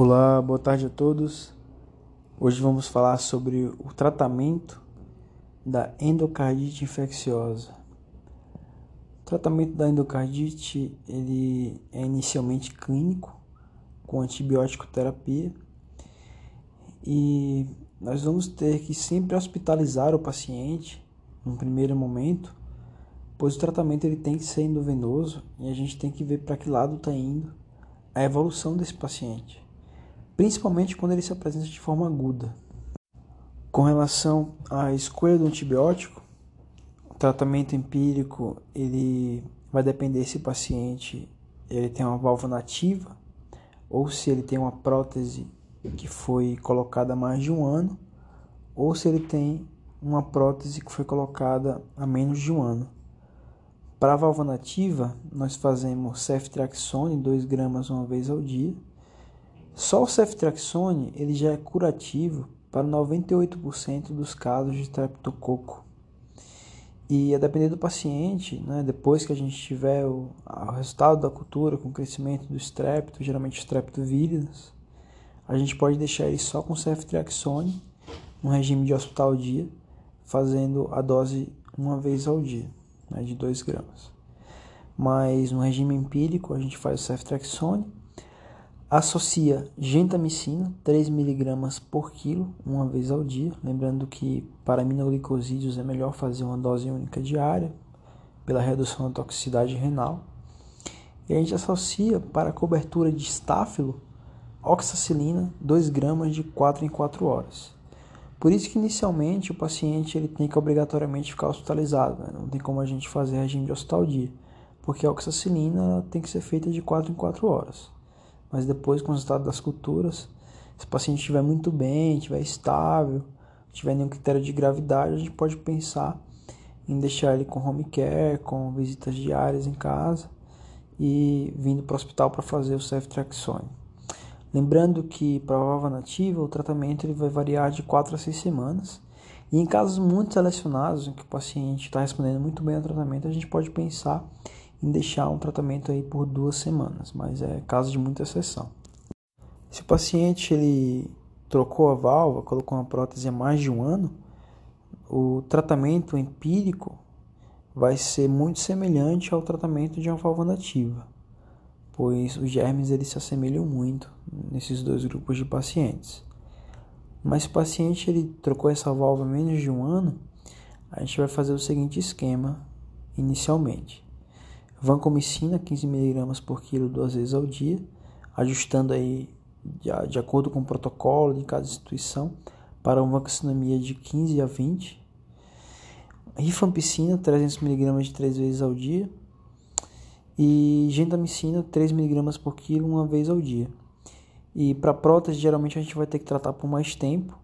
Olá, boa tarde a todos. Hoje vamos falar sobre o tratamento da endocardite infecciosa. O tratamento da endocardite ele é inicialmente clínico com antibiótico terapia e nós vamos ter que sempre hospitalizar o paciente no primeiro momento, pois o tratamento ele tem que ser endovenoso e a gente tem que ver para que lado está indo a evolução desse paciente principalmente quando ele se apresenta de forma aguda. Com relação à escolha do antibiótico, o tratamento empírico ele vai depender se o paciente ele tem uma válvula nativa ou se ele tem uma prótese que foi colocada há mais de um ano ou se ele tem uma prótese que foi colocada há menos de um ano. Para a válvula nativa, nós fazemos ceftriaxone 2 gramas uma vez ao dia só o ceftriaxone ele já é curativo para 98% dos casos de streptococo. E a depender do paciente, né, depois que a gente tiver o, o resultado da cultura com o crescimento do strepto, geralmente streptovíridos, a gente pode deixar ele só com ceftriaxone, no regime de hospital dia, fazendo a dose uma vez ao dia, né, de 2 gramas. Mas no regime empírico, a gente faz o ceftriaxone, Associa gentamicina, 3mg por quilo, uma vez ao dia. Lembrando que para aminoglicosídeos é melhor fazer uma dose única diária, pela redução da toxicidade renal. E a gente associa para cobertura de estáfilo, oxacilina, 2 gramas de 4 em 4 horas. Por isso que inicialmente o paciente ele tem que obrigatoriamente ficar hospitalizado, né? não tem como a gente fazer regime de hospital dia, porque a oxacilina tem que ser feita de 4 em 4 horas mas depois com o resultado das culturas, se o paciente estiver muito bem, estiver estável, tiver nenhum critério de gravidade, a gente pode pensar em deixar ele com home care, com visitas diárias em casa e vindo para o hospital para fazer o ceftriaxone. Lembrando que para a válvula nativa o tratamento ele vai variar de 4 a 6 semanas e em casos muito selecionados em que o paciente está respondendo muito bem ao tratamento, a gente pode pensar em deixar um tratamento aí por duas semanas, mas é caso de muita exceção. Se o paciente ele trocou a válvula, colocou uma prótese há mais de um ano, o tratamento empírico vai ser muito semelhante ao tratamento de uma válvula nativa, pois os germes eles se assemelham muito nesses dois grupos de pacientes. Mas se o paciente ele trocou essa válvula menos de um ano, a gente vai fazer o seguinte esquema inicialmente vancomicina 15mg por quilo duas vezes ao dia, ajustando aí de, de acordo com o protocolo de cada instituição para uma vancinomia de 15 a 20. Rifampicina 300mg de três vezes ao dia e gentamicina 3mg por quilo uma vez ao dia. E para prótese, geralmente a gente vai ter que tratar por mais tempo.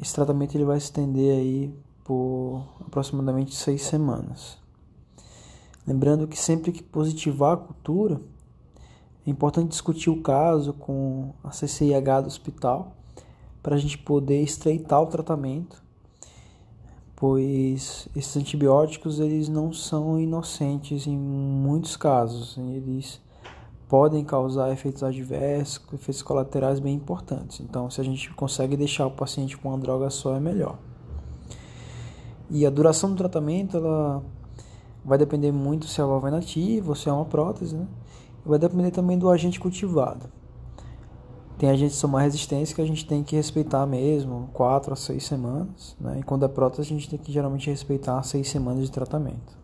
Esse tratamento ele vai se estender aí por aproximadamente seis semanas. Lembrando que sempre que positivar a cultura, é importante discutir o caso com a CCIH do hospital para a gente poder estreitar o tratamento, pois esses antibióticos eles não são inocentes em muitos casos, eles podem causar efeitos adversos, efeitos colaterais bem importantes. Então, se a gente consegue deixar o paciente com uma droga só, é melhor. E a duração do tratamento, ela vai depender muito se a válvula é nativa ou se é uma prótese, né? Vai depender também do agente cultivado. Tem agentes que são mais resistentes que a gente tem que respeitar mesmo, 4 a 6 semanas, né? E quando é prótese, a gente tem que geralmente respeitar 6 semanas de tratamento.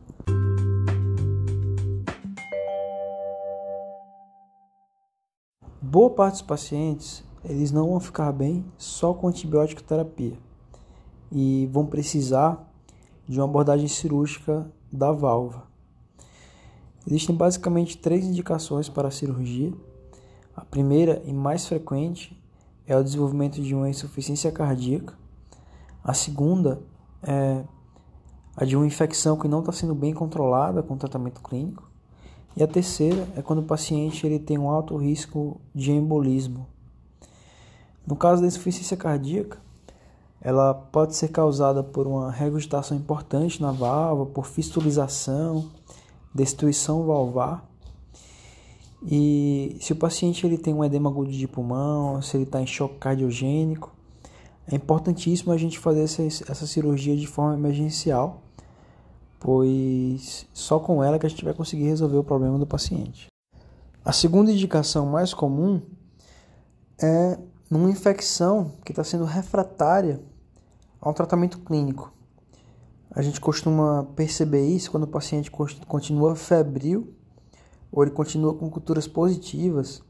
Boa parte dos pacientes, eles não vão ficar bem só com antibiótico terapia e vão precisar de uma abordagem cirúrgica da válvula. Existem basicamente três indicações para a cirurgia. A primeira e mais frequente é o desenvolvimento de uma insuficiência cardíaca. A segunda é a de uma infecção que não está sendo bem controlada com tratamento clínico. E a terceira é quando o paciente ele tem um alto risco de embolismo. No caso da insuficiência cardíaca, ela pode ser causada por uma regurgitação importante na válvula, por fistulização, destruição valvar. E se o paciente ele tem um edema agudo de pulmão, se ele está em choque cardiogênico, é importantíssimo a gente fazer essa, essa cirurgia de forma emergencial, pois só com ela que a gente vai conseguir resolver o problema do paciente. A segunda indicação mais comum é numa infecção que está sendo refratária ao tratamento clínico. A gente costuma perceber isso quando o paciente continua febril ou ele continua com culturas positivas,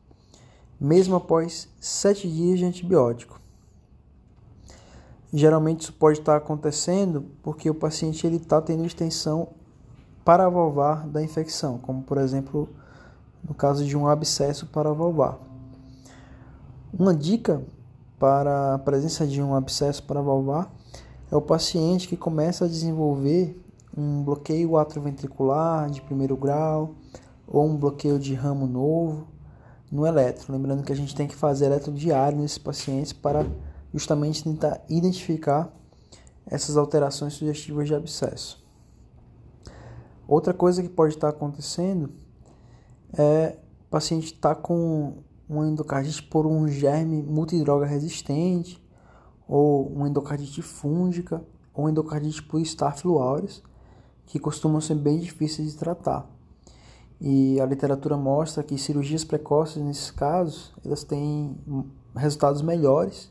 mesmo após sete dias de antibiótico. Geralmente isso pode estar acontecendo porque o paciente ele está tendo extensão paravalvar da infecção, como por exemplo no caso de um abscesso paravalvar. Uma dica para a presença de um abscesso paravalvar é o paciente que começa a desenvolver um bloqueio atrioventricular de primeiro grau ou um bloqueio de ramo novo no eletro. Lembrando que a gente tem que fazer eletro diário nesses pacientes para justamente tentar identificar essas alterações sugestivas de abscesso. Outra coisa que pode estar acontecendo é o paciente estar tá com uma endocardite por um germe multidroga resistente ou uma endocardite fúngica ou endocardite por Staphylo aureus, que costumam ser bem difíceis de tratar. E a literatura mostra que cirurgias precoces nesses casos, elas têm resultados melhores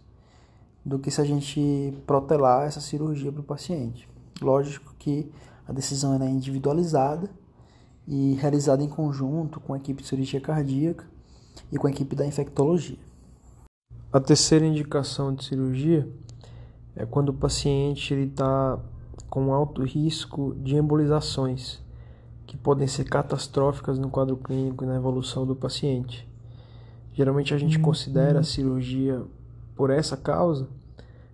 do que se a gente protelar essa cirurgia para o paciente. Lógico que a decisão é individualizada e realizada em conjunto com a equipe de cirurgia cardíaca e com a equipe da infectologia. A terceira indicação de cirurgia é quando o paciente está com alto risco de embolizações, que podem ser catastróficas no quadro clínico e na evolução do paciente. Geralmente a gente uhum. considera a cirurgia por essa causa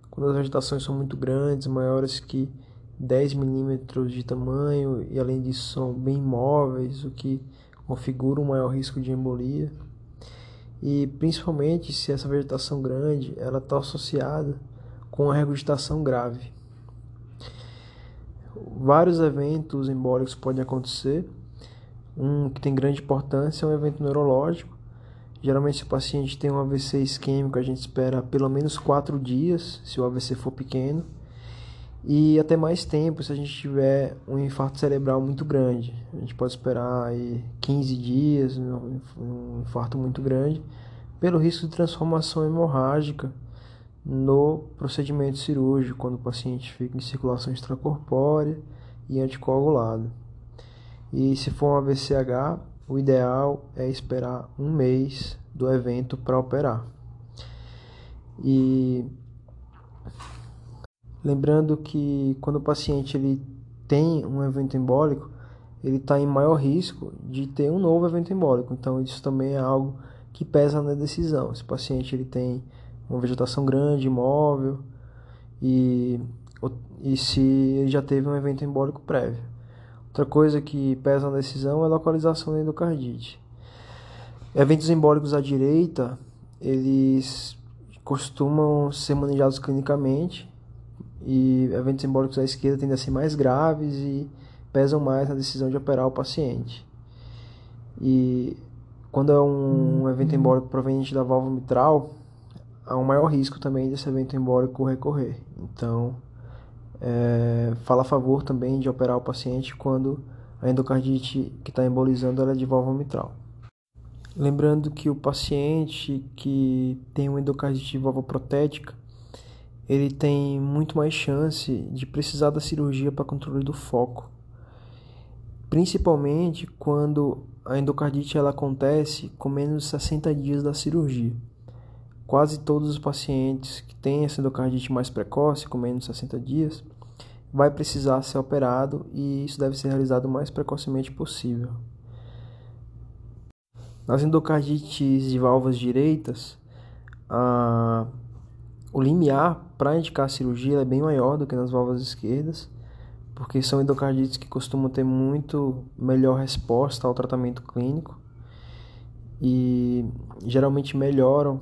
quando as agitações são muito grandes, maiores que 10 milímetros de tamanho e além disso são bem imóveis, o que configura um maior risco de embolia e principalmente se essa vegetação grande ela está associada com a regurgitação grave. Vários eventos embólicos podem acontecer. Um que tem grande importância é um evento neurológico. Geralmente, se o paciente tem um AVC isquêmico, a gente espera pelo menos 4 dias, se o AVC for pequeno, e até mais tempo se a gente tiver um infarto cerebral muito grande. A gente pode esperar aí 15 dias, um infarto muito grande, pelo risco de transformação hemorrágica no procedimento cirúrgico, quando o paciente fica em circulação extracorpórea e anticoagulado. E se for um AVCH, o ideal é esperar um mês do evento para operar. E lembrando que quando o paciente ele tem um evento embólico, ele está em maior risco de ter um novo evento embólico. Então isso também é algo que pesa na decisão. Se o paciente ele tem uma vegetação grande, imóvel, e, e se ele já teve um evento embólico prévio. Outra coisa que pesa na decisão é a localização da endocardite. Eventos embólicos à direita, eles costumam ser manejados clinicamente e eventos embólicos à esquerda tendem a ser mais graves e pesam mais na decisão de operar o paciente. E quando é um, evento embólico proveniente da válvula mitral, há um maior risco também desse evento embólico recorrer. Então, é, fala a favor também de operar o paciente quando a endocardite que está embolizando ela é de válvula mitral. Lembrando que o paciente que tem uma endocardite de válvula protética, ele tem muito mais chance de precisar da cirurgia para controle do foco. Principalmente quando a endocardite ela acontece com menos de 60 dias da cirurgia. Quase todos os pacientes que têm essa endocardite mais precoce, com menos de 60 dias, vai precisar ser operado e isso deve ser realizado o mais precocemente possível. Nas endocardites de válvulas direitas, a, o limiar para indicar a cirurgia é bem maior do que nas válvulas esquerdas, porque são endocardites que costumam ter muito melhor resposta ao tratamento clínico e geralmente melhoram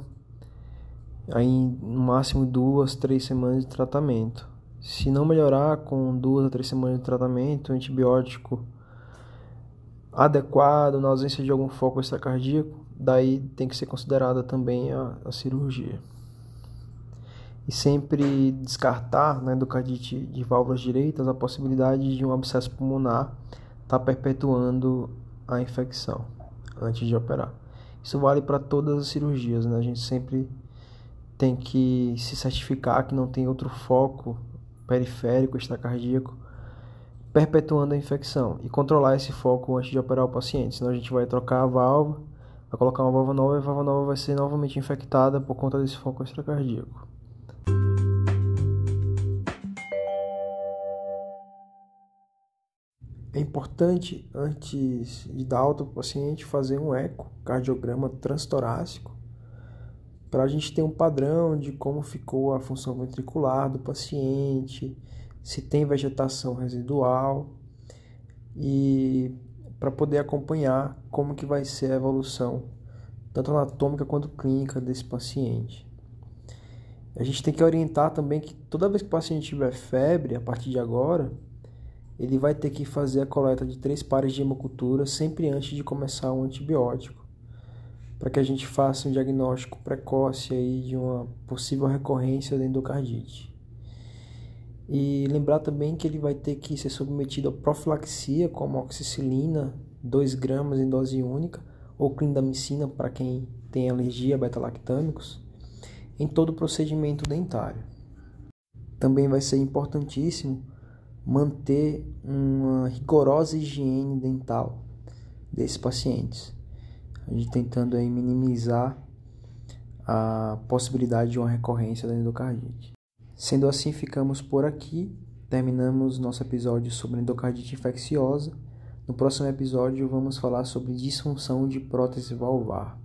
aí no máximo duas, três semanas de tratamento. Se não melhorar com duas a três semanas de tratamento, antibiótico adequado, na ausência de algum foco extracardíaco, daí tem que ser considerada também a, a cirurgia. E sempre descartar na né, endocardite de válvulas direitas a possibilidade de um abscesso pulmonar estar tá perpetuando a infecção antes de operar. Isso vale para todas as cirurgias, né? A gente sempre tem que se certificar que não tem outro foco periférico extracardíaco perpetuando a infecção e controlar esse foco antes de operar o paciente. Senão a gente vai trocar a válvula, vai colocar uma válvula nova e a válvula nova vai ser novamente infectada por conta desse foco extracardíaco. É importante, antes de dar alta para o paciente, fazer um ecocardiograma transtorácico para a gente ter um padrão de como ficou a função ventricular do paciente, se tem vegetação residual e para poder acompanhar como que vai ser a evolução tanto anatômica quanto clínica desse paciente. A gente tem que orientar também que toda vez que o paciente tiver febre, a partir de agora, ele vai ter que fazer a coleta de três pares de hemocultura sempre antes de começar o antibiótico para que a gente faça um diagnóstico precoce aí de uma possível recorrência da endocardite. E lembrar também que ele vai ter que ser submetido a profilaxia com amoxicilina, 2 gramas em dose única, ou clindamicina para quem tem alergia a beta-lactâmicos, em todo procedimento dentário. Também vai ser importantíssimo manter uma rigorosa higiene dental desses pacientes a gente tentando aí minimizar a possibilidade de uma recorrência da endocardite. Sendo assim, ficamos por aqui. Terminamos nosso episódio sobre endocardite infecciosa. No próximo episódio, vamos falar sobre disfunção de prótese valvar.